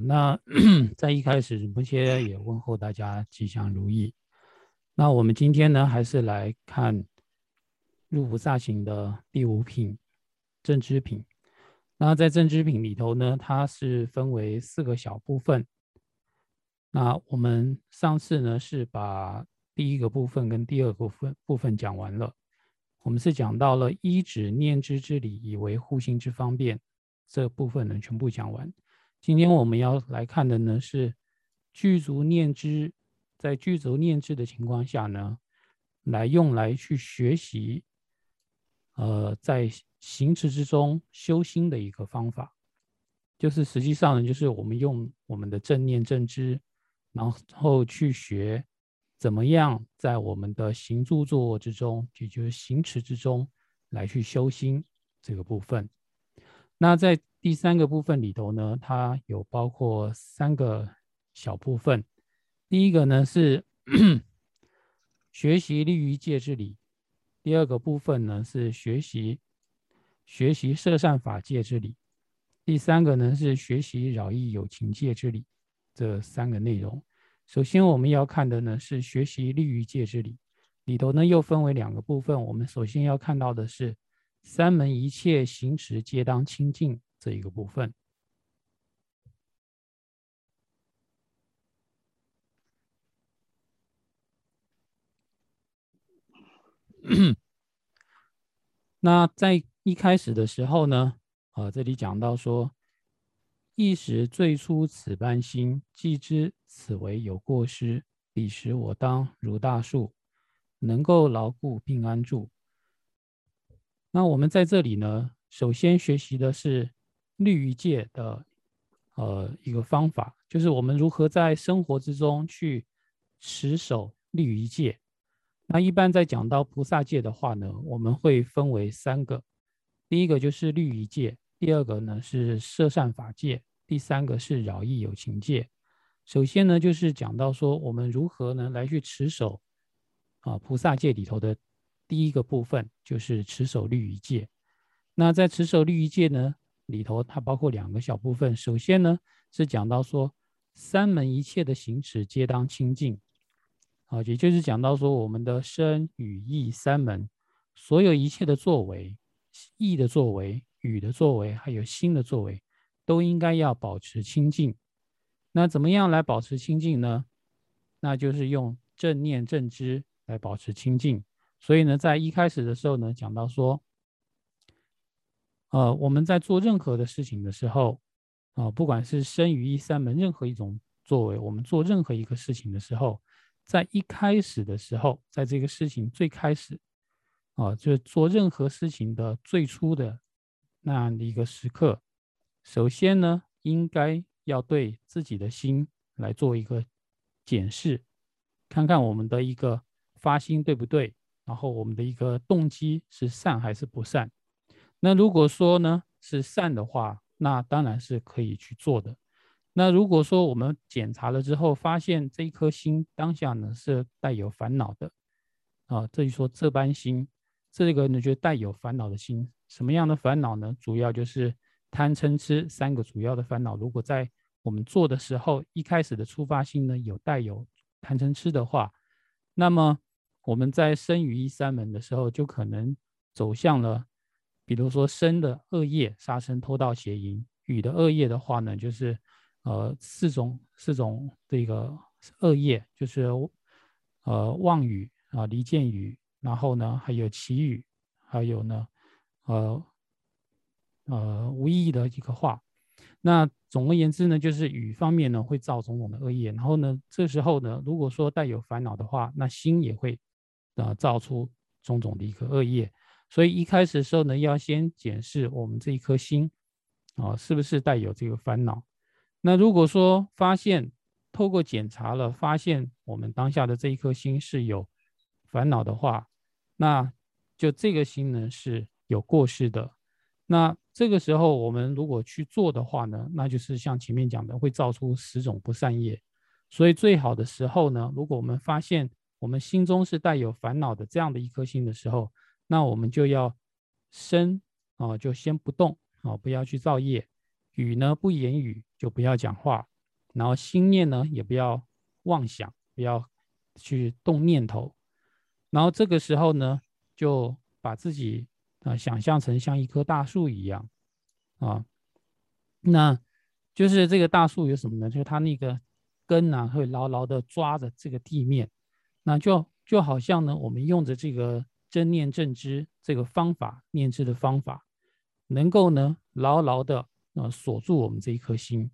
那 在一开始，不切也问候大家吉祥如意。那我们今天呢，还是来看入菩萨行的第五品正知品。那在正知品里头呢，它是分为四个小部分。那我们上次呢，是把第一个部分跟第二个部分部分讲完了。我们是讲到了一指念之之理，以为护心之方便，这部分呢全部讲完。今天我们要来看的呢是具足念知，在具足念知的情况下呢，来用来去学习，呃，在行持之中修心的一个方法，就是实际上呢，就是我们用我们的正念正知，然后去学怎么样在我们的行住坐卧之中，也就是行持之中来去修心这个部分。那在第三个部分里头呢，它有包括三个小部分。第一个呢是 学习立于戒之理，第二个部分呢是学习学习摄善法戒之理，第三个呢是学习饶益有情戒之理。这三个内容，首先我们要看的呢是学习立于戒之理，里头呢又分为两个部分。我们首先要看到的是三门一切行持皆当清净。这一个部分，那在一开始的时候呢，啊，这里讲到说，一时最初此般心，既知此为有过失，彼时我当如大树，能够牢固并安住。那我们在这里呢，首先学习的是。立于戒的呃一个方法，就是我们如何在生活之中去持守立于戒。那一般在讲到菩萨戒的话呢，我们会分为三个，第一个就是立于戒，第二个呢是摄善法戒，第三个是饶益有情戒。首先呢，就是讲到说我们如何呢来去持守啊菩萨戒里头的第一个部分，就是持守立于戒。那在持守立于戒呢？里头它包括两个小部分，首先呢是讲到说三门一切的行持皆当清净，啊，也就是讲到说我们的身语意三门，所有一切的作为，意的作为、语的作为，还有心的作为，都应该要保持清净。那怎么样来保持清净呢？那就是用正念正知来保持清净。所以呢，在一开始的时候呢，讲到说。呃，我们在做任何的事情的时候，啊，不管是生于一三门任何一种作为，我们做任何一个事情的时候，在一开始的时候，在这个事情最开始，啊，就是做任何事情的最初的那样的一个时刻，首先呢，应该要对自己的心来做一个检视，看看我们的一个发心对不对，然后我们的一个动机是善还是不善。那如果说呢是善的话，那当然是可以去做的。那如果说我们检查了之后，发现这一颗心当下呢是带有烦恼的，啊，这里说这般心，这个呢就带有烦恼的心。什么样的烦恼呢？主要就是贪嗔痴三个主要的烦恼。如果在我们做的时候，一开始的出发心呢有带有贪嗔痴的话，那么我们在生于一三门的时候，就可能走向了。比如说生的恶业，杀生、偷盗、邪淫；语的恶业的话呢，就是呃四种四种这个恶业，就是呃妄语啊、离间语，然后呢还有绮语，还有呢呃呃无意义的一个话。那总而言之呢，就是语方面呢会造种种的恶业，然后呢这时候呢，如果说带有烦恼的话，那心也会啊造出种种的一个恶业。所以一开始的时候呢，要先检视我们这一颗心，啊，是不是带有这个烦恼？那如果说发现透过检查了，发现我们当下的这一颗心是有烦恼的话，那就这个心呢是有过失的。那这个时候我们如果去做的话呢，那就是像前面讲的，会造出十种不善业。所以最好的时候呢，如果我们发现我们心中是带有烦恼的这样的一颗心的时候，那我们就要生啊，就先不动啊，不要去造业；语呢不言语，就不要讲话，然后心念呢也不要妄想，不要去动念头，然后这个时候呢，就把自己啊想象成像一棵大树一样啊，那就是这个大树有什么呢？就是它那个根呢会牢牢的抓着这个地面，那就就好像呢，我们用着这个正念正知这个方法念知的方法，能够呢牢牢的。啊，锁住我们这一颗心，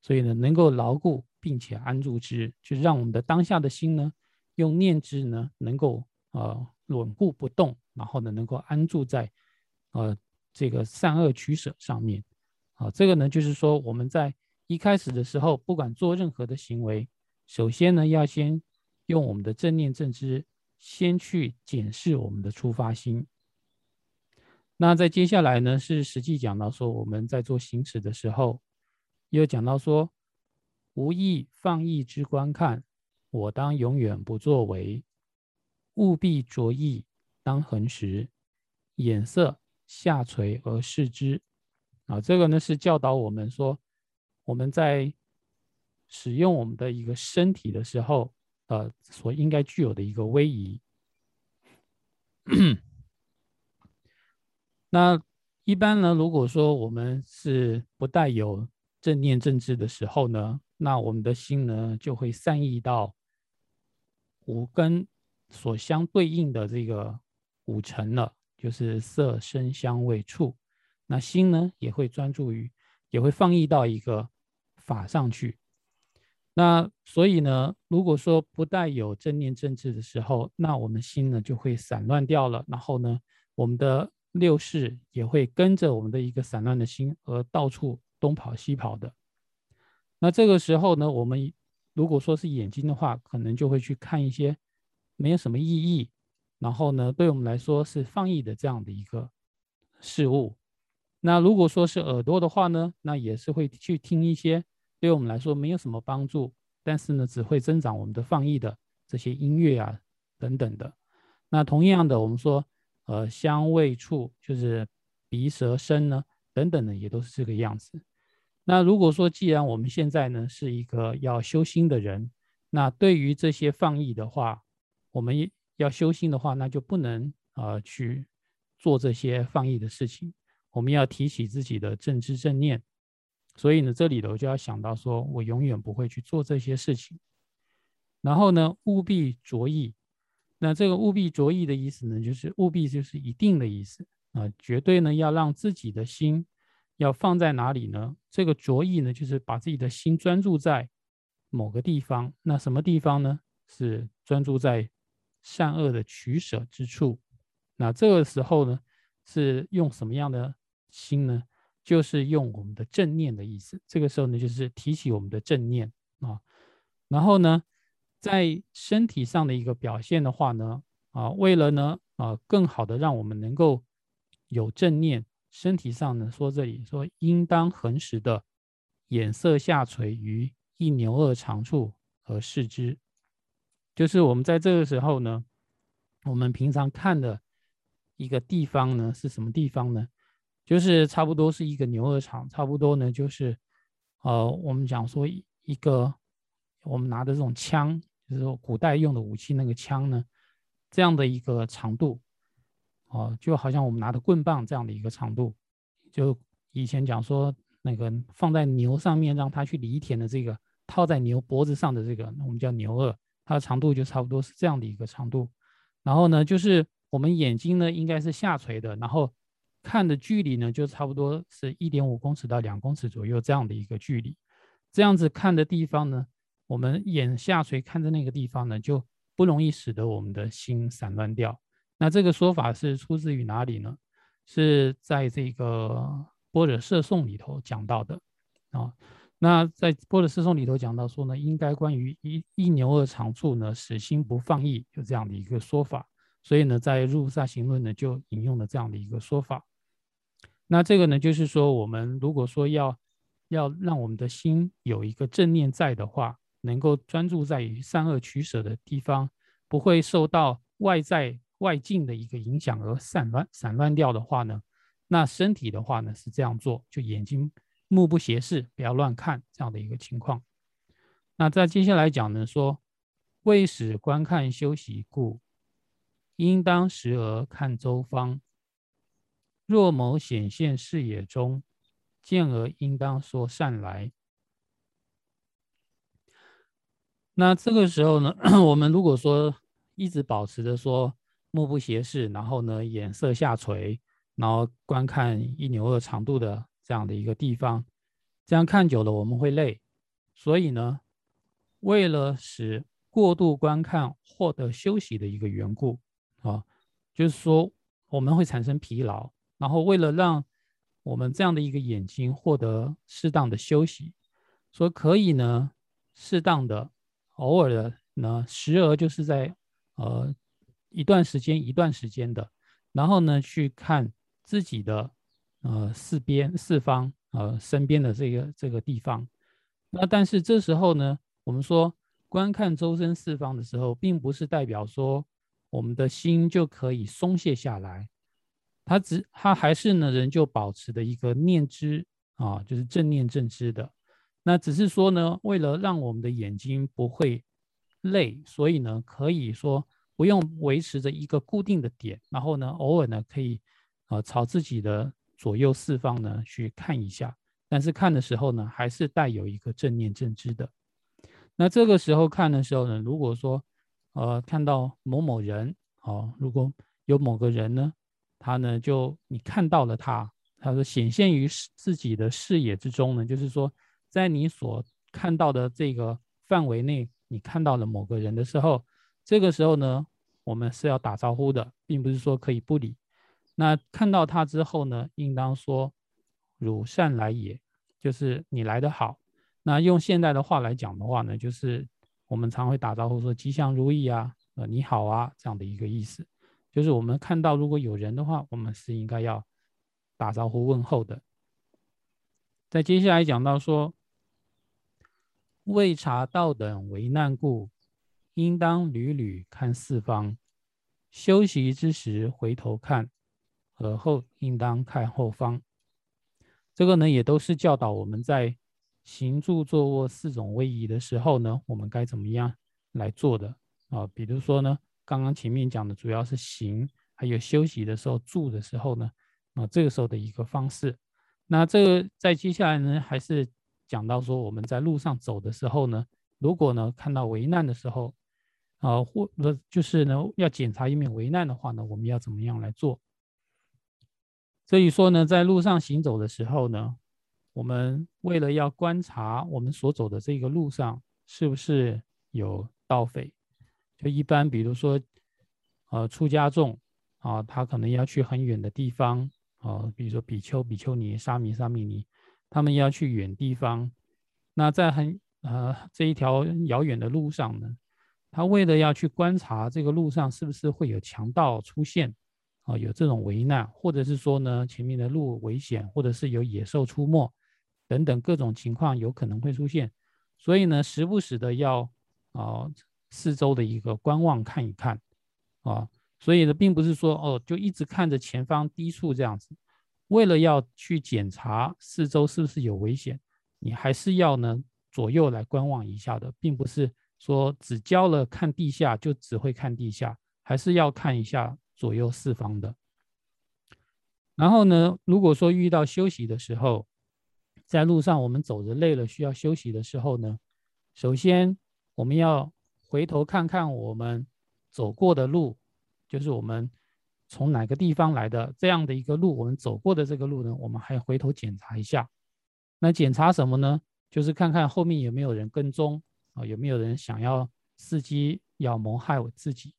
所以呢，能够牢固并且安住之，就让我们的当下的心呢，用念之呢，能够呃稳固不动，然后呢，能够安住在呃这个善恶取舍上面。啊，这个呢，就是说我们在一开始的时候，不管做任何的行为，首先呢，要先用我们的正念正知，先去检视我们的出发心。那在接下来呢，是实际讲到说，我们在做行持的时候，又讲到说，无意放逸之观看，我当永远不作为，务必着意当恒时，眼色下垂而视之。啊，这个呢是教导我们说，我们在使用我们的一个身体的时候，呃，所应该具有的一个威仪。那一般呢，如果说我们是不带有正念正知的时候呢，那我们的心呢就会散逸到五根所相对应的这个五尘了，就是色、声、香、味、触。那心呢也会专注于，也会放逸到一个法上去。那所以呢，如果说不带有正念正知的时候，那我们心呢就会散乱掉了。然后呢，我们的六世也会跟着我们的一个散乱的心而到处东跑西跑的。那这个时候呢，我们如果说是眼睛的话，可能就会去看一些没有什么意义，然后呢，对我们来说是放逸的这样的一个事物。那如果说是耳朵的话呢，那也是会去听一些对我们来说没有什么帮助，但是呢，只会增长我们的放逸的这些音乐啊等等的。那同样的，我们说。呃，香味触就是鼻舌身呢，等等的也都是这个样子。那如果说既然我们现在呢是一个要修心的人，那对于这些放逸的话，我们要修心的话，那就不能呃去做这些放逸的事情。我们要提起自己的正知正念。所以呢，这里头就要想到说，我永远不会去做这些事情。然后呢，务必着意。那这个务必着意的意思呢，就是务必就是一定的意思啊，绝对呢要让自己的心要放在哪里呢？这个着意呢，就是把自己的心专注在某个地方。那什么地方呢？是专注在善恶的取舍之处。那这个时候呢，是用什么样的心呢？就是用我们的正念的意思。这个时候呢，就是提起我们的正念啊，然后呢。在身体上的一个表现的话呢，啊，为了呢，啊，更好的让我们能够有正念，身体上呢，说这里说应当恒时的眼色下垂于一牛二长处而视之，就是我们在这个时候呢，我们平常看的一个地方呢是什么地方呢？就是差不多是一个牛二长，差不多呢就是，呃，我们讲说一个我们拿的这种枪。就是说，古代用的武器那个枪呢，这样的一个长度，哦，就好像我们拿的棍棒这样的一个长度，就以前讲说那个放在牛上面让它去犁田的这个，套在牛脖子上的这个，我们叫牛二，它的长度就差不多是这样的一个长度。然后呢，就是我们眼睛呢应该是下垂的，然后看的距离呢就差不多是一点五公尺到两公尺左右这样的一个距离，这样子看的地方呢。我们眼下垂看着那个地方呢，就不容易使得我们的心散乱掉。那这个说法是出自于哪里呢？是在这个《般若摄颂》里头讲到的啊。那在《般若摄颂》里头讲到说呢，应该关于一一牛二长处呢，使心不放逸，就这样的一个说法。所以呢，在《入萨行论》呢，就引用了这样的一个说法。那这个呢，就是说我们如果说要要让我们的心有一个正念在的话，能够专注在于善恶取舍的地方，不会受到外在外境的一个影响而散乱散乱掉的话呢，那身体的话呢是这样做，就眼睛目不斜视，不要乱看这样的一个情况。那在接下来讲呢，说为使观看休息故，应当时而看周方。若某显现视野中，见而应当说善来。那这个时候呢，我们如果说一直保持着说目不斜视，然后呢眼色下垂，然后观看一牛二长度的这样的一个地方，这样看久了我们会累，所以呢，为了使过度观看获得休息的一个缘故啊，就是说我们会产生疲劳，然后为了让我们这样的一个眼睛获得适当的休息，说可以呢适当的。偶尔的呢，时而就是在呃一段时间一段时间的，然后呢去看自己的呃四边四方呃身边的这个这个地方。那但是这时候呢，我们说观看周身四方的时候，并不是代表说我们的心就可以松懈下来，它只它还是呢仍旧保持的一个念知啊，就是正念正知的。那只是说呢，为了让我们的眼睛不会累，所以呢，可以说不用维持着一个固定的点，然后呢，偶尔呢可以呃朝自己的左右四方呢去看一下，但是看的时候呢，还是带有一个正念正知的。那这个时候看的时候呢，如果说呃看到某某人哦，如果有某个人呢，他呢就你看到了他，他说显现于自己的视野之中呢，就是说。在你所看到的这个范围内，你看到了某个人的时候，这个时候呢，我们是要打招呼的，并不是说可以不理。那看到他之后呢，应当说“汝善来也”，就是你来的好。那用现代的话来讲的话呢，就是我们常会打招呼说“吉祥如意啊”，呃，你好啊这样的一个意思。就是我们看到如果有人的话，我们是应该要打招呼问候的。在接下来讲到说。未察道等为难故，应当屡屡看四方。休息之时回头看，而后应当看后方。这个呢，也都是教导我们在行住坐卧四种位移的时候呢，我们该怎么样来做的啊？比如说呢，刚刚前面讲的主要是行，还有休息的时候住的时候呢，啊，这个时候的一个方式。那这个在接下来呢，还是。讲到说我们在路上走的时候呢，如果呢看到危难的时候，啊，或者就是呢要检查一面危难的话呢，我们要怎么样来做？所以说呢，在路上行走的时候呢，我们为了要观察我们所走的这个路上是不是有盗匪，就一般比如说，呃，出家众啊，他可能要去很远的地方啊，比如说比丘、比丘尼、沙弥、沙弥尼。他们要去远地方，那在很呃这一条遥远的路上呢，他为了要去观察这个路上是不是会有强盗出现，啊，有这种危难，或者是说呢前面的路危险，或者是有野兽出没等等各种情况有可能会出现，所以呢时不时的要啊四周的一个观望看一看，啊，所以呢并不是说哦就一直看着前方低处这样子。为了要去检查四周是不是有危险，你还是要呢左右来观望一下的，并不是说只教了看地下就只会看地下，还是要看一下左右四方的。然后呢，如果说遇到休息的时候，在路上我们走着累了需要休息的时候呢，首先我们要回头看看我们走过的路，就是我们。从哪个地方来的这样的一个路，我们走过的这个路呢？我们还回头检查一下。那检查什么呢？就是看看后面有没有人跟踪啊，有没有人想要伺机要谋害我自己。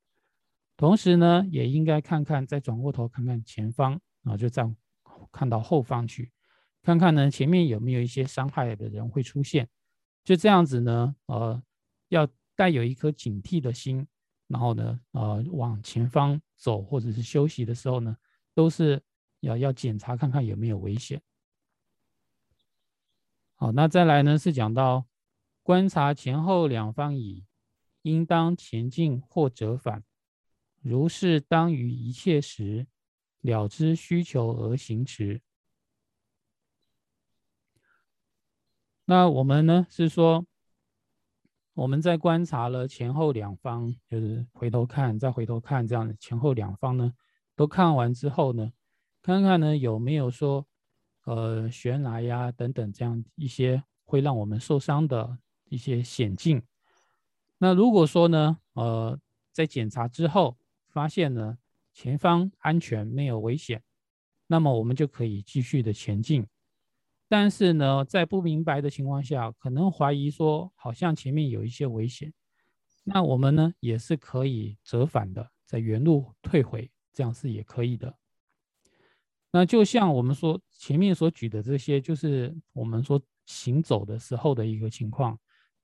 同时呢，也应该看看，再转过头看看前方啊，就这样看到后方去，看看呢前面有没有一些伤害的人会出现。就这样子呢，呃，要带有一颗警惕的心。然后呢，呃，往前方走或者是休息的时候呢，都是要要检查看看有没有危险。好，那再来呢是讲到观察前后两方矣，应当前进或折返。如是当于一切时了知需求而行持。那我们呢是说，我们在观察了前后两方，就是回头看，再回头看，这样的前后两方呢，都看完之后呢，看看呢有没有说，呃，悬崖呀等等这样一些会让我们受伤的一些险境。那如果说呢，呃，在检查之后发现呢前方安全没有危险，那么我们就可以继续的前进。但是呢，在不明白的情况下，可能怀疑说好像前面有一些危险，那我们呢也是可以折返的，在原路退回，这样是也可以的。那就像我们说前面所举的这些，就是我们说行走的时候的一个情况。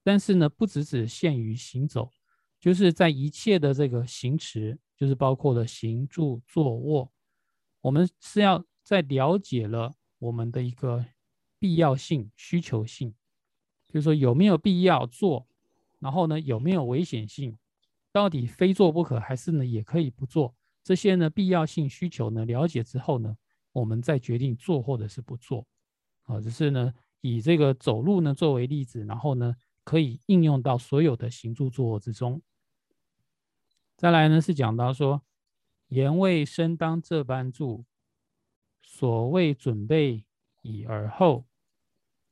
但是呢，不只只限于行走，就是在一切的这个行持，就是包括了行住坐卧，我们是要在了解了我们的一个。必要性、需求性，就是说有没有必要做，然后呢有没有危险性，到底非做不可还是呢也可以不做？这些呢必要性需求呢了解之后呢，我们再决定做或者是不做。啊，只是呢以这个走路呢作为例子，然后呢可以应用到所有的行住坐卧之中。再来呢是讲到说，言未生当这般住，所谓准备以而后。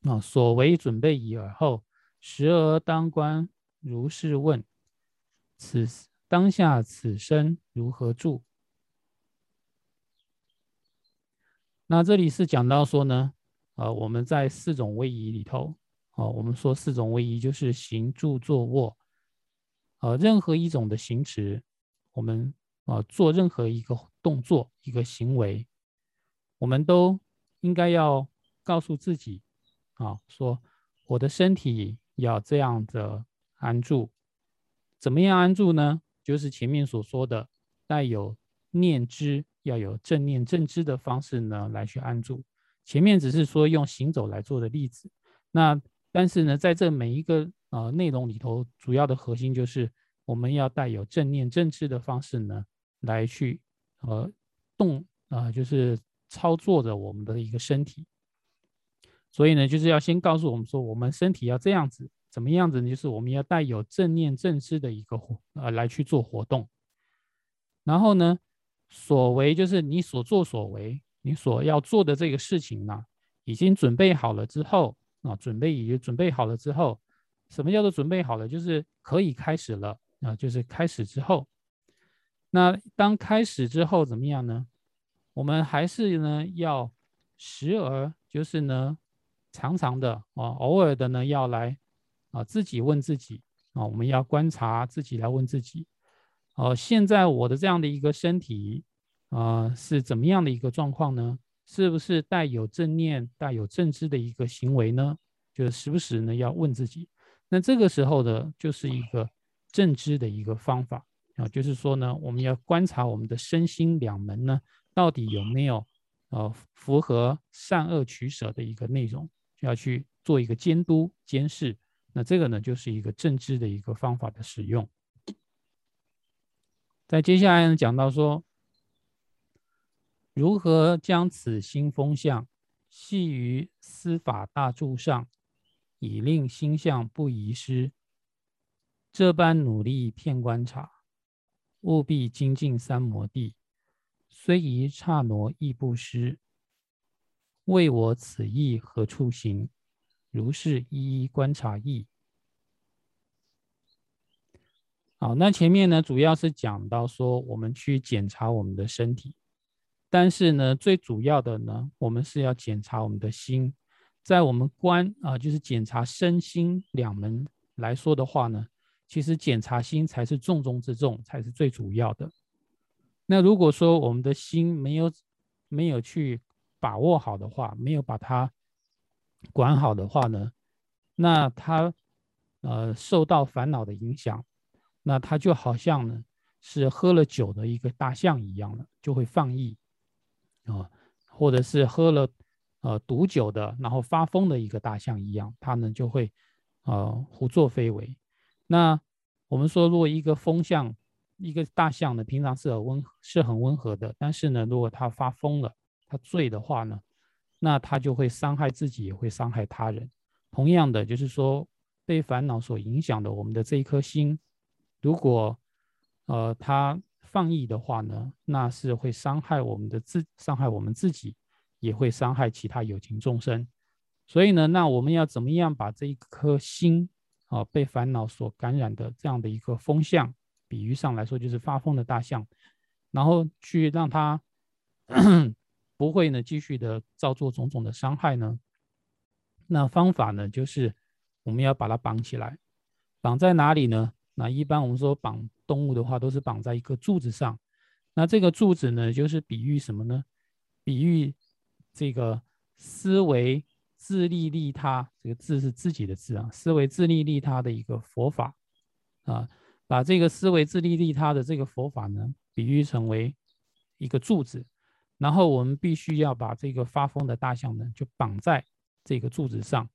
啊，所为准备已而后，时而当观如是问：此当下此身如何住？那这里是讲到说呢，呃，我们在四种位移里头，哦，我们说四种位移就是行住坐卧，呃，任何一种的行持，我们啊做任何一个动作一个行为，我们都应该要告诉自己。啊，说我的身体要这样的安住，怎么样安住呢？就是前面所说的带有念知，要有正念正知的方式呢来去安住。前面只是说用行走来做的例子，那但是呢，在这每一个呃内容里头，主要的核心就是我们要带有正念正知的方式呢来去呃动啊，就是操作着我们的一个身体。所以呢，就是要先告诉我们说，我们身体要这样子，怎么样子呢？就是我们要带有正念正知的一个活，呃，来去做活动。然后呢，所为就是你所作所为，你所要做的这个事情呢，已经准备好了之后啊，准备已经准备好了之后，什么叫做准备好了？就是可以开始了啊，就是开始之后。那当开始之后怎么样呢？我们还是呢要时而就是呢。常常的啊，偶尔的呢，要来啊，自己问自己啊，我们要观察自己来问自己，哦，现在我的这样的一个身体啊，是怎么样的一个状况呢？是不是带有正念、带有正知的一个行为呢？就是时不时呢要问自己。那这个时候的，就是一个正知的一个方法啊，就是说呢，我们要观察我们的身心两门呢，到底有没有呃符合善恶取舍的一个内容。就要去做一个监督监视，那这个呢就是一个政治的一个方法的使用。在接下来呢讲到说，如何将此新风向系于司法大柱上，以令心相不遗失。这般努力片观察，务必精进三摩地，虽一刹挪亦不失。为我此意何处行？如是一一观察意。好，那前面呢，主要是讲到说，我们去检查我们的身体，但是呢，最主要的呢，我们是要检查我们的心。在我们观啊，就是检查身心两门来说的话呢，其实检查心才是重中之重，才是最主要的。那如果说我们的心没有没有去把握好的话，没有把它管好的话呢，那他呃受到烦恼的影响，那他就好像呢是喝了酒的一个大象一样了，就会放逸啊，或者是喝了呃毒酒的，然后发疯的一个大象一样，他呢就会呃胡作非为。那我们说，如果一个风象，一个大象呢，平常是很温是很温和的，但是呢，如果它发疯了。他醉的话呢，那他就会伤害自己，也会伤害他人。同样的，就是说被烦恼所影响的我们的这一颗心，如果呃它放逸的话呢，那是会伤害我们的自，伤害我们自己，也会伤害其他有情众生。所以呢，那我们要怎么样把这一颗心啊被烦恼所感染的这样的一个风向，比喻上来说就是发疯的大象，然后去让它不会呢继续的造作种种的伤害呢？那方法呢就是我们要把它绑起来，绑在哪里呢？那一般我们说绑动物的话，都是绑在一个柱子上。那这个柱子呢，就是比喻什么呢？比喻这个思维。自利利他，这个字是自己的字啊，思维自利利他的一个佛法啊，把这个思维自利利他的这个佛法呢，比喻成为一个柱子，然后我们必须要把这个发疯的大象呢，就绑在这个柱子上，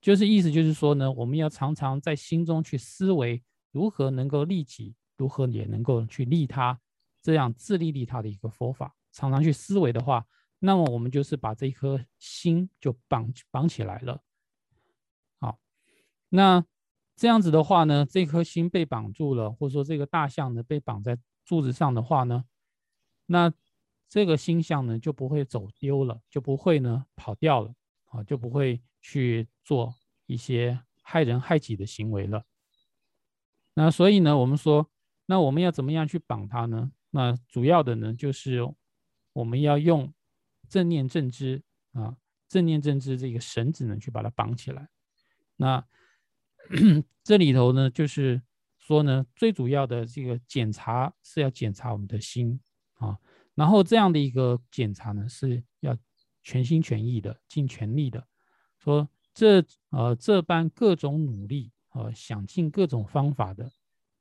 就是意思就是说呢，我们要常常在心中去思维如何能够利己，如何也能够去利他，这样自利利他的一个佛法，常常去思维的话。那么我们就是把这颗心就绑绑起来了，好，那这样子的话呢，这颗心被绑住了，或者说这个大象呢被绑在柱子上的话呢，那这个心象呢就不会走丢了，就不会呢跑掉了，啊，就不会去做一些害人害己的行为了。那所以呢，我们说，那我们要怎么样去绑它呢？那主要的呢就是我们要用。正念正知啊，正念正知这个绳子呢，去把它绑起来。那 这里头呢，就是说呢，最主要的这个检查是要检查我们的心，然后这样的一个检查呢，是要全心全意的、尽全力的，说这呃这般各种努力啊，想尽各种方法的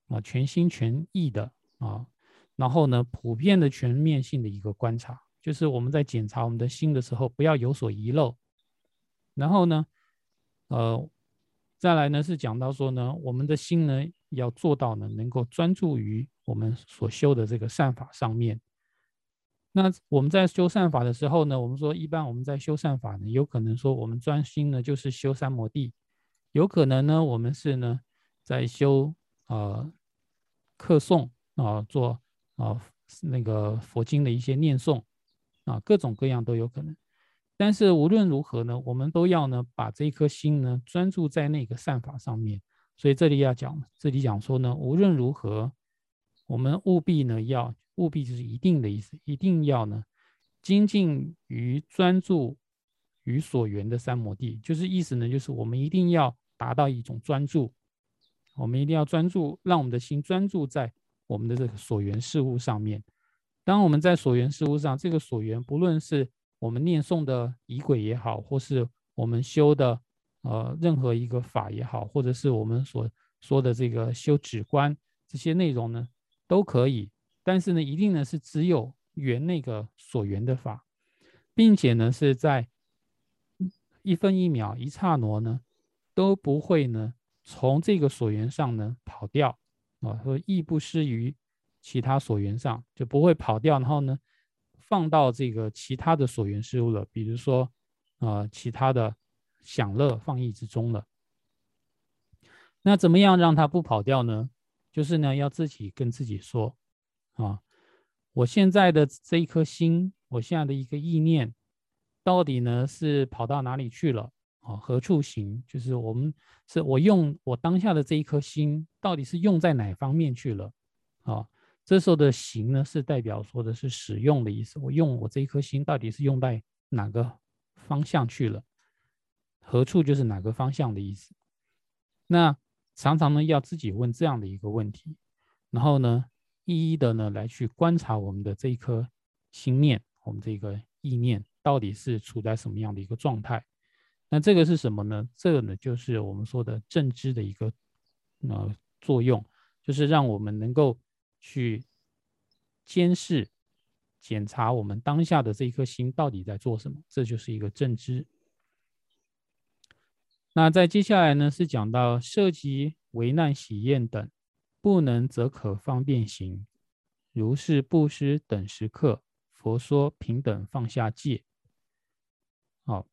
啊，全心全意的啊，然后呢，普遍的全面性的一个观察。就是我们在检查我们的心的时候，不要有所遗漏。然后呢，呃，再来呢是讲到说呢，我们的心呢要做到呢能够专注于我们所修的这个善法上面。那我们在修善法的时候呢，我们说一般我们在修善法呢，有可能说我们专心呢就是修三摩地，有可能呢我们是呢在修呃课诵啊，做啊那个佛经的一些念诵。啊，各种各样都有可能，但是无论如何呢，我们都要呢把这一颗心呢专注在那个善法上面。所以这里要讲，这里讲说呢，无论如何，我们务必呢要务必就是一定的意思，一定要呢精进于专注于所缘的三摩地，就是意思呢就是我们一定要达到一种专注，我们一定要专注，让我们的心专注在我们的这个所缘事物上面。当我们在所缘事物上，这个所缘，不论是我们念诵的仪轨也好，或是我们修的呃任何一个法也好，或者是我们所说的这个修止观这些内容呢，都可以。但是呢，一定呢是只有缘那个所缘的法，并且呢是在一分一秒一刹那呢都不会呢从这个所缘上呢跑掉啊，说亦不失于。其他所缘上就不会跑掉，然后呢，放到这个其他的所缘事物了，比如说，呃，其他的享乐放逸之中了。那怎么样让它不跑掉呢？就是呢，要自己跟自己说，啊，我现在的这一颗心，我现在的一个意念，到底呢是跑到哪里去了？啊，何处行？就是我们是我用我当下的这一颗心，到底是用在哪方面去了？啊？这时候的行呢，是代表说的是使用的意思。我用我这一颗心，到底是用在哪个方向去了？何处就是哪个方向的意思。那常常呢，要自己问这样的一个问题，然后呢，一一的呢来去观察我们的这一颗心念，我们这个意念到底是处在什么样的一个状态？那这个是什么呢？这个呢，就是我们说的正知的一个呃作用，就是让我们能够。去监视、检查我们当下的这一颗心到底在做什么，这就是一个正知。那在接下来呢，是讲到涉及危难、喜宴等，不能则可方便行，如是布施等时刻，佛说平等放下戒。好，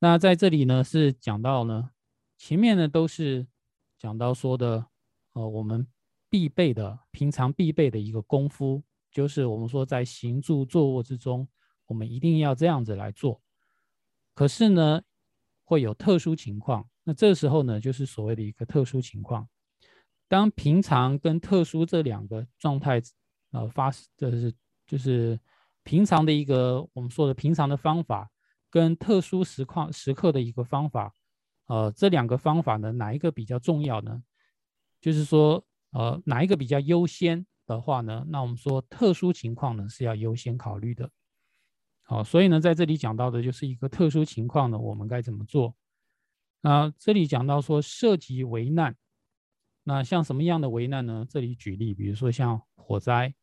那在这里呢，是讲到呢，前面呢都是讲到说的，呃，我们必备的、平常必备的一个功夫，就是我们说在行住坐卧之中，我们一定要这样子来做。可是呢，会有特殊情况，那这时候呢，就是所谓的一个特殊情况。当平常跟特殊这两个状态，呃，发这是就是平常的一个我们说的平常的方法。跟特殊时况时刻的一个方法，呃，这两个方法呢，哪一个比较重要呢？就是说，呃，哪一个比较优先的话呢？那我们说特殊情况呢是要优先考虑的。好，所以呢，在这里讲到的就是一个特殊情况呢，我们该怎么做？那这里讲到说涉及危难，那像什么样的危难呢？这里举例，比如说像火灾。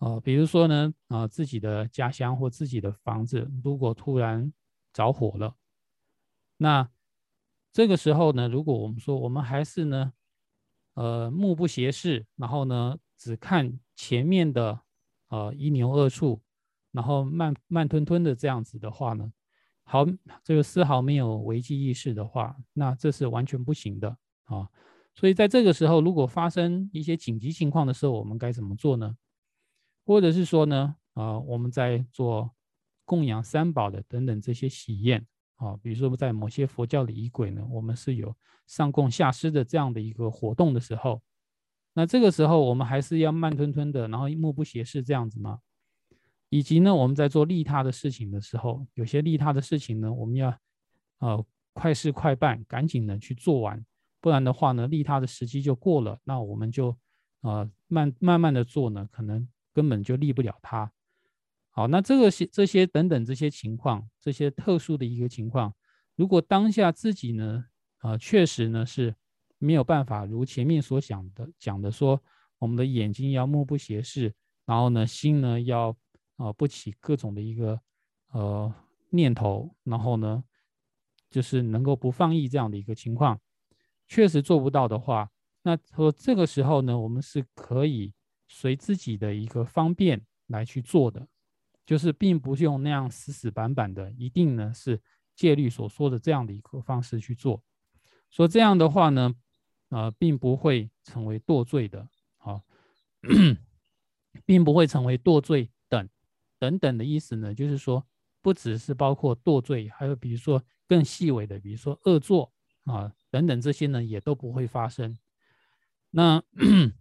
哦，比如说呢，啊，自己的家乡或自己的房子，如果突然着火了，那这个时候呢，如果我们说我们还是呢，呃，目不斜视，然后呢，只看前面的呃一牛二处，然后慢慢吞吞的这样子的话呢，毫这个丝毫没有危机意识的话，那这是完全不行的啊。所以在这个时候，如果发生一些紧急情况的时候，我们该怎么做呢？或者是说呢，啊，我们在做供养三宝的等等这些喜宴啊，比如说在某些佛教的仪轨呢，我们是有上供下施的这样的一个活动的时候，那这个时候我们还是要慢吞吞的，然后目不斜视这样子吗？以及呢，我们在做利他的事情的时候，有些利他的事情呢，我们要呃快事快办，赶紧的去做完，不然的话呢，利他的时机就过了，那我们就呃慢慢慢的做呢，可能。根本就利不了他。好，那这个些这些等等这些情况，这些特殊的一个情况，如果当下自己呢，啊，确实呢是没有办法如前面所讲的讲的说，我们的眼睛要目不斜视，然后呢，心呢要啊不起各种的一个呃念头，然后呢，就是能够不放逸这样的一个情况，确实做不到的话，那说这个时候呢，我们是可以。随自己的一个方便来去做的，就是并不是用那样死死板板的，一定呢是戒律所说的这样的一个方式去做。说这样的话呢，呃，并不会成为堕罪的，啊，并不会成为堕罪等等的意思呢，就是说不只是包括堕罪，还有比如说更细微的，比如说恶作啊等等这些呢，也都不会发生。那。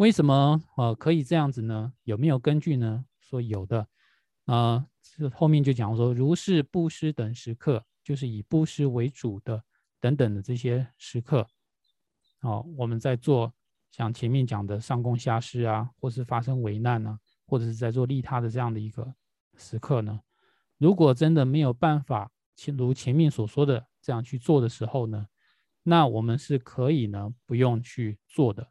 为什么呃可以这样子呢？有没有根据呢？说有的，啊，这后面就讲说，如是布施等时刻，就是以布施为主的等等的这些时刻，哦，我们在做像前面讲的上供下施啊，或是发生危难呢，或者是在做利他的这样的一个时刻呢，如果真的没有办法，如前面所说的这样去做的时候呢，那我们是可以呢不用去做的，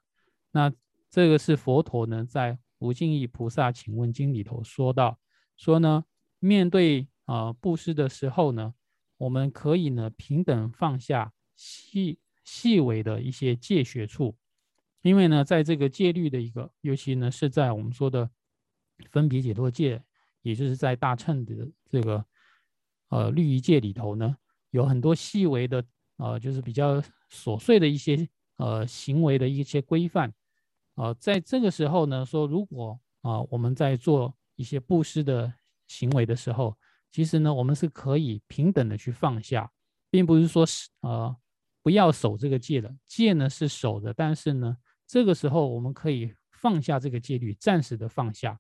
那。这个是佛陀呢在《无尽意菩萨请问经》里头说到，说呢，面对啊布施的时候呢，我们可以呢平等放下细细微的一些戒学处，因为呢，在这个戒律的一个，尤其呢是在我们说的分别解脱戒，也就是在大乘的这个呃律仪戒里头呢，有很多细微的呃，就是比较琐碎的一些呃行为的一些规范。呃，在这个时候呢，说如果啊我们在做一些布施的行为的时候，其实呢，我们是可以平等的去放下，并不是说是呃不要守这个戒的，戒呢是守的，但是呢，这个时候我们可以放下这个戒律，暂时的放下，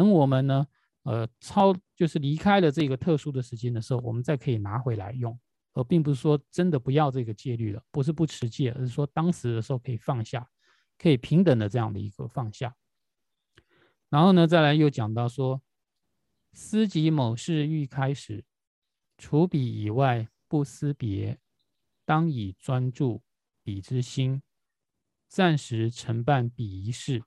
等我们呢呃超就是离开了这个特殊的时间的时候，我们再可以拿回来用，而并不是说真的不要这个戒律了，不是不持戒，而是说当时的时候可以放下。可以平等的这样的一个放下，然后呢，再来又讲到说，思及某事欲开始，除彼以外不思别，当以专注彼之心，暂时承办彼一事。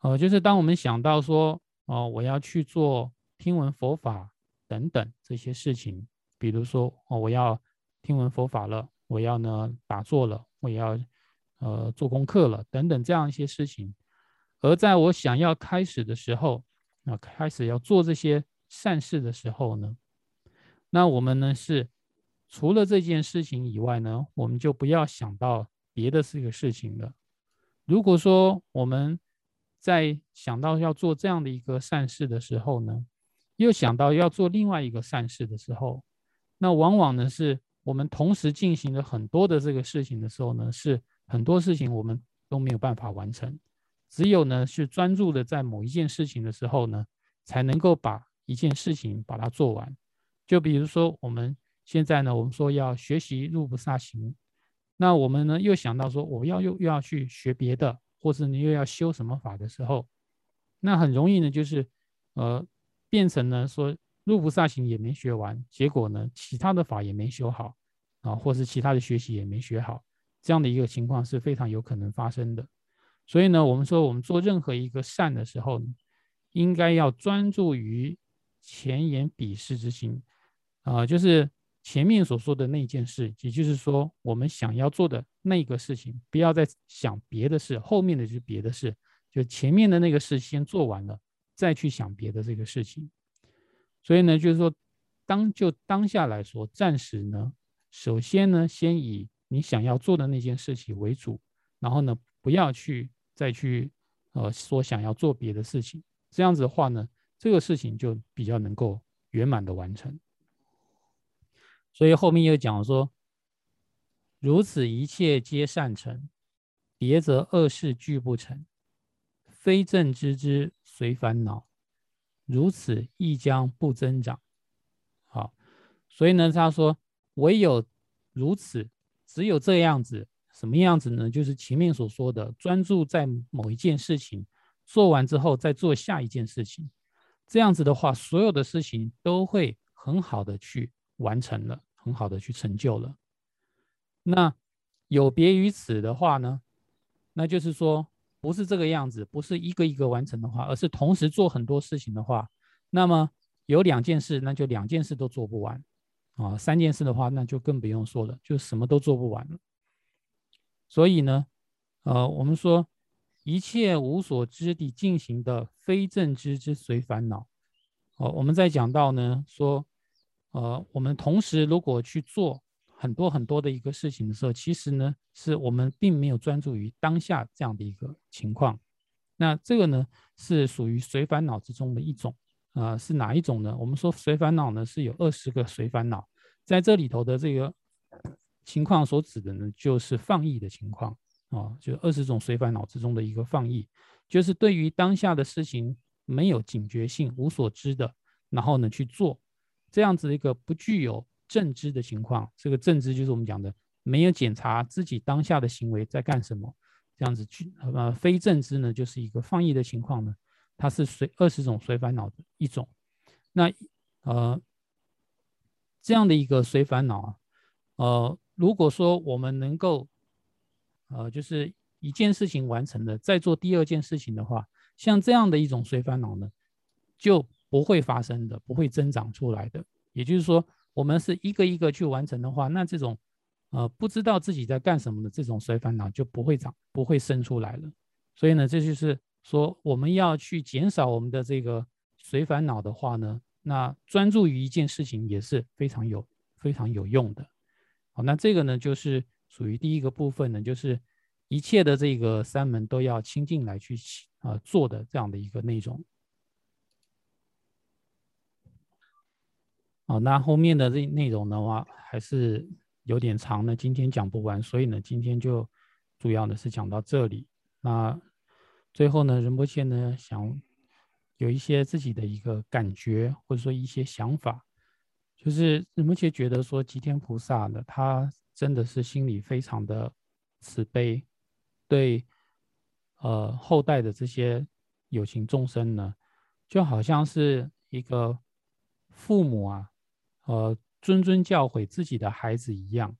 呃，就是当我们想到说，哦，我要去做听闻佛法等等这些事情，比如说，哦，我要听闻佛法了，我要呢打坐了，我要。呃，做功课了等等这样一些事情，而在我想要开始的时候，啊，开始要做这些善事的时候呢，那我们呢是除了这件事情以外呢，我们就不要想到别的这个事情了。如果说我们在想到要做这样的一个善事的时候呢，又想到要做另外一个善事的时候，那往往呢是我们同时进行了很多的这个事情的时候呢，是很多事情我们都没有办法完成。只有呢是专注的在某一件事情的时候呢，才能够把一件事情把它做完。就比如说我们现在呢，我们说要学习入不萨行，那我们呢又想到说我要又又要去学别的。或是你又要修什么法的时候，那很容易呢，就是呃变成呢说入菩萨行也没学完，结果呢其他的法也没修好啊，或是其他的学习也没学好，这样的一个情况是非常有可能发生的。所以呢，我们说我们做任何一个善的时候，应该要专注于前言比视之心啊，就是。前面所说的那件事，也就是说，我们想要做的那个事情，不要再想别的事，后面的就是别的事，就前面的那个事先做完了，再去想别的这个事情。所以呢，就是说，当就当下来说，暂时呢，首先呢，先以你想要做的那件事情为主，然后呢，不要去再去呃说想要做别的事情，这样子的话呢，这个事情就比较能够圆满的完成。所以后面又讲说，如此一切皆善成，别则恶事俱不成。非正知之随烦恼，如此亦将不增长。好，所以呢，他说唯有如此，只有这样子，什么样子呢？就是前面所说的，专注在某一件事情，做完之后再做下一件事情。这样子的话，所有的事情都会很好的去。完成了，很好的去成就了。那有别于此的话呢，那就是说不是这个样子，不是一个一个完成的话，而是同时做很多事情的话，那么有两件事，那就两件事都做不完啊。三件事的话，那就更不用说了，就什么都做不完了。所以呢，呃，我们说一切无所知地进行的非正知之随烦恼。哦，我们在讲到呢说。呃，我们同时如果去做很多很多的一个事情的时候，其实呢，是我们并没有专注于当下这样的一个情况。那这个呢，是属于随烦恼之中的一种。啊，是哪一种呢？我们说随烦恼呢，是有二十个随烦恼，在这里头的这个情况所指的呢，就是放逸的情况啊，就二十种随烦恼之中的一个放逸，就是对于当下的事情没有警觉性、无所知的，然后呢去做。这样子一个不具有正知的情况，这个正知就是我们讲的没有检查自己当下的行为在干什么，这样子去呃非正知呢，就是一个放逸的情况呢，它是随二十种随烦恼的一种。那呃这样的一个随烦恼啊，呃如果说我们能够呃就是一件事情完成了，再做第二件事情的话，像这样的一种随烦恼呢，就。不会发生的，不会增长出来的。也就是说，我们是一个一个去完成的话，那这种呃不知道自己在干什么的这种随烦恼就不会长，不会生出来了。所以呢，这就是说我们要去减少我们的这个随烦恼的话呢，那专注于一件事情也是非常有非常有用的。好，那这个呢就是属于第一个部分呢，就是一切的这个三门都要亲近来去啊做的这样的一个内容。好，那后面的这内容的话还是有点长呢，今天讲不完，所以呢，今天就主要的是讲到这里。那最后呢，仁波切呢想有一些自己的一个感觉，或者说一些想法，就是仁波切觉得说，吉天菩萨呢，他真的是心里非常的慈悲，对呃后代的这些有情众生呢，就好像是一个父母啊。呃，谆谆教诲自己的孩子一样，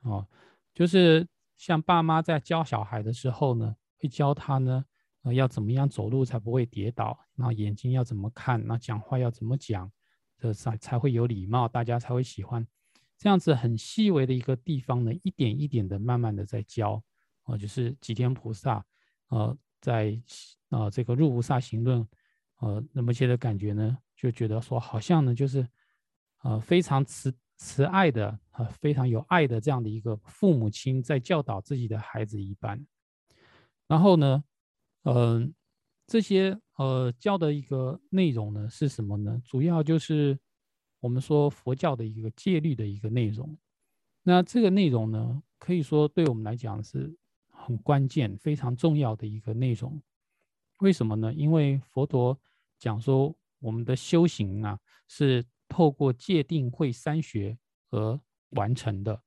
哦，就是像爸妈在教小孩的时候呢，会教他呢，呃，要怎么样走路才不会跌倒，然后眼睛要怎么看，那讲话要怎么讲，这才才会有礼貌，大家才会喜欢。这样子很细微的一个地方呢，一点一点的慢慢的在教，哦，就是吉天菩萨，呃，在呃这个入菩萨行论，呃，那么些的感觉呢，就觉得说好像呢，就是。呃非常慈慈爱的啊非常有爱的这样的一个父母亲在教导自己的孩子一般。然后呢，嗯，这些呃教的一个内容呢是什么呢？主要就是我们说佛教的一个戒律的一个内容。那这个内容呢，可以说对我们来讲是很关键、非常重要的一个内容。为什么呢？因为佛陀讲说，我们的修行啊，是透过戒定慧三学而完成的。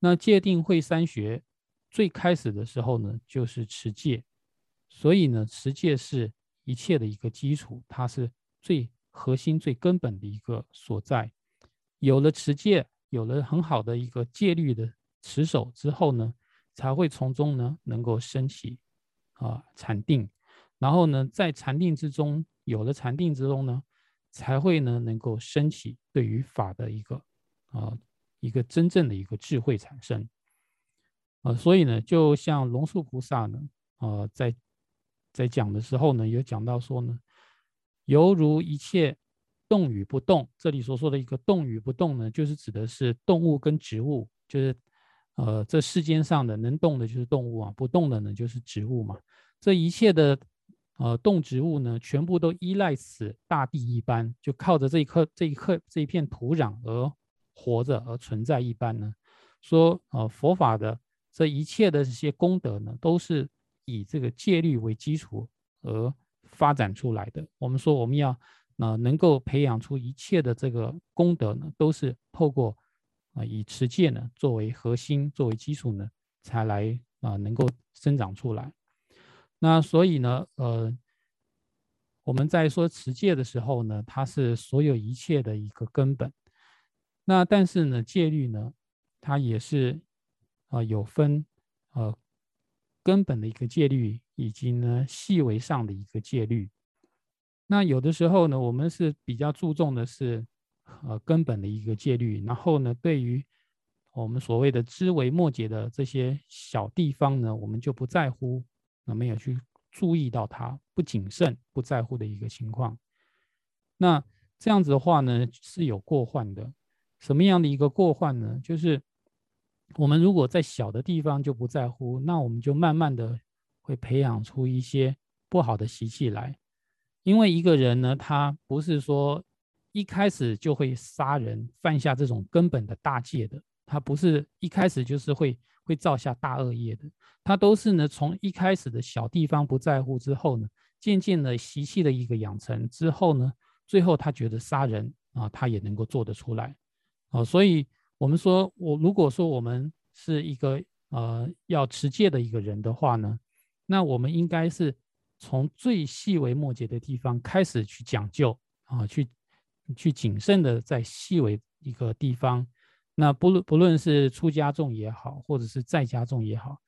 那戒定慧三学最开始的时候呢，就是持戒。所以呢，持戒是一切的一个基础，它是最核心、最根本的一个所在。有了持戒。有了很好的一个戒律的持守之后呢，才会从中呢能够升起啊禅定，然后呢在禅定之中，有了禅定之中呢，才会呢能够升起对于法的一个啊一个真正的一个智慧产生啊，所以呢，就像龙树菩萨呢啊在在讲的时候呢，有讲到说呢，犹如一切。动与不动，这里所说的一个动与不动呢，就是指的是动物跟植物，就是呃，这世间上的能动的就是动物啊，不动的呢就是植物嘛。这一切的呃动植物呢，全部都依赖此大地一般，就靠着这一颗这一颗这一片土壤而活着而存在一般呢。说呃佛法的这一切的这些功德呢，都是以这个戒律为基础而发展出来的。我们说我们要。呃能够培养出一切的这个功德呢，都是透过啊以持戒呢作为核心、作为基础呢，才来啊能够生长出来。那所以呢，呃，我们在说持戒的时候呢，它是所有一切的一个根本。那但是呢，戒律呢，它也是啊有分呃根本的一个戒律，以及呢细微上的一个戒律。那有的时候呢，我们是比较注重的是，呃，根本的一个戒律。然后呢，对于我们所谓的枝微末节的这些小地方呢，我们就不在乎，那没有去注意到它，不谨慎、不在乎的一个情况。那这样子的话呢，是有过患的。什么样的一个过患呢？就是我们如果在小的地方就不在乎，那我们就慢慢的会培养出一些不好的习气来。因为一个人呢，他不是说一开始就会杀人、犯下这种根本的大戒的，他不是一开始就是会会造下大恶业的，他都是呢从一开始的小地方不在乎之后呢，渐渐的习气的一个养成之后呢，最后他觉得杀人啊，他也能够做得出来，哦，所以我们说，我如果说我们是一个呃要持戒的一个人的话呢，那我们应该是。从最细微末节的地方开始去讲究啊，去去谨慎的在细微一个地方，那不论不论是出家众也好，或者是在家众也好，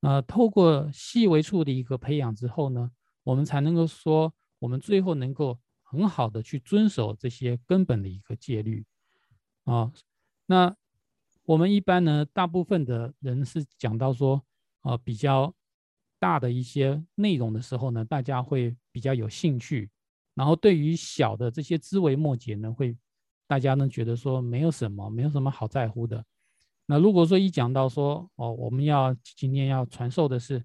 那透过细微处的一个培养之后呢，我们才能够说，我们最后能够很好的去遵守这些根本的一个戒律啊。那我们一般呢，大部分的人是讲到说，啊，比较。大的一些内容的时候呢，大家会比较有兴趣，然后对于小的这些枝微末节呢，会大家呢觉得说没有什么，没有什么好在乎的。那如果说一讲到说哦，我们要今天要传授的是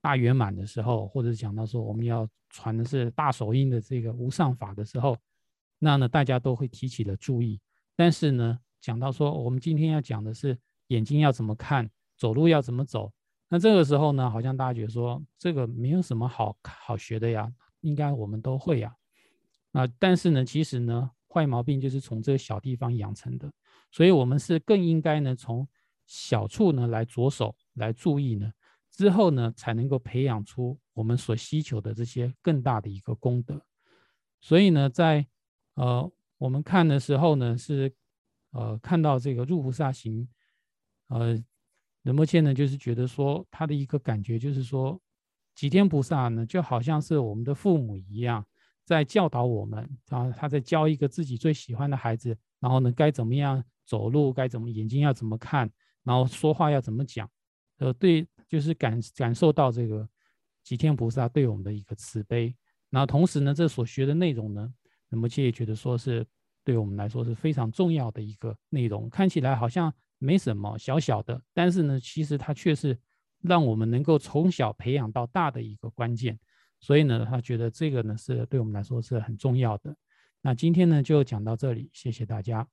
大圆满的时候，或者讲到说我们要传的是大手印的这个无上法的时候，那呢大家都会提起了注意。但是呢，讲到说我们今天要讲的是眼睛要怎么看，走路要怎么走。那这个时候呢，好像大家觉得说这个没有什么好好学的呀，应该我们都会呀。啊，但是呢，其实呢，坏毛病就是从这个小地方养成的，所以我们是更应该呢，从小处呢来着手来注意呢，之后呢才能够培养出我们所需求的这些更大的一个功德。所以呢，在呃我们看的时候呢，是呃看到这个入菩萨行，呃。仁波切呢，就是觉得说他的一个感觉就是说，吉天菩萨呢就好像是我们的父母一样，在教导我们啊，他在教一个自己最喜欢的孩子，然后呢该怎么样走路，该怎么眼睛要怎么看，然后说话要怎么讲，呃，对，就是感感受到这个吉天菩萨对我们的一个慈悲。然后同时呢，这所学的内容呢，仁波切也觉得说是对我们来说是非常重要的一个内容。看起来好像没什么，小小的，但是呢，其实它却是让我们能够从小培养到大的一个关键。所以呢，他觉得这个呢是对我们来说是很重要的。那今天呢就讲到这里，谢谢大家。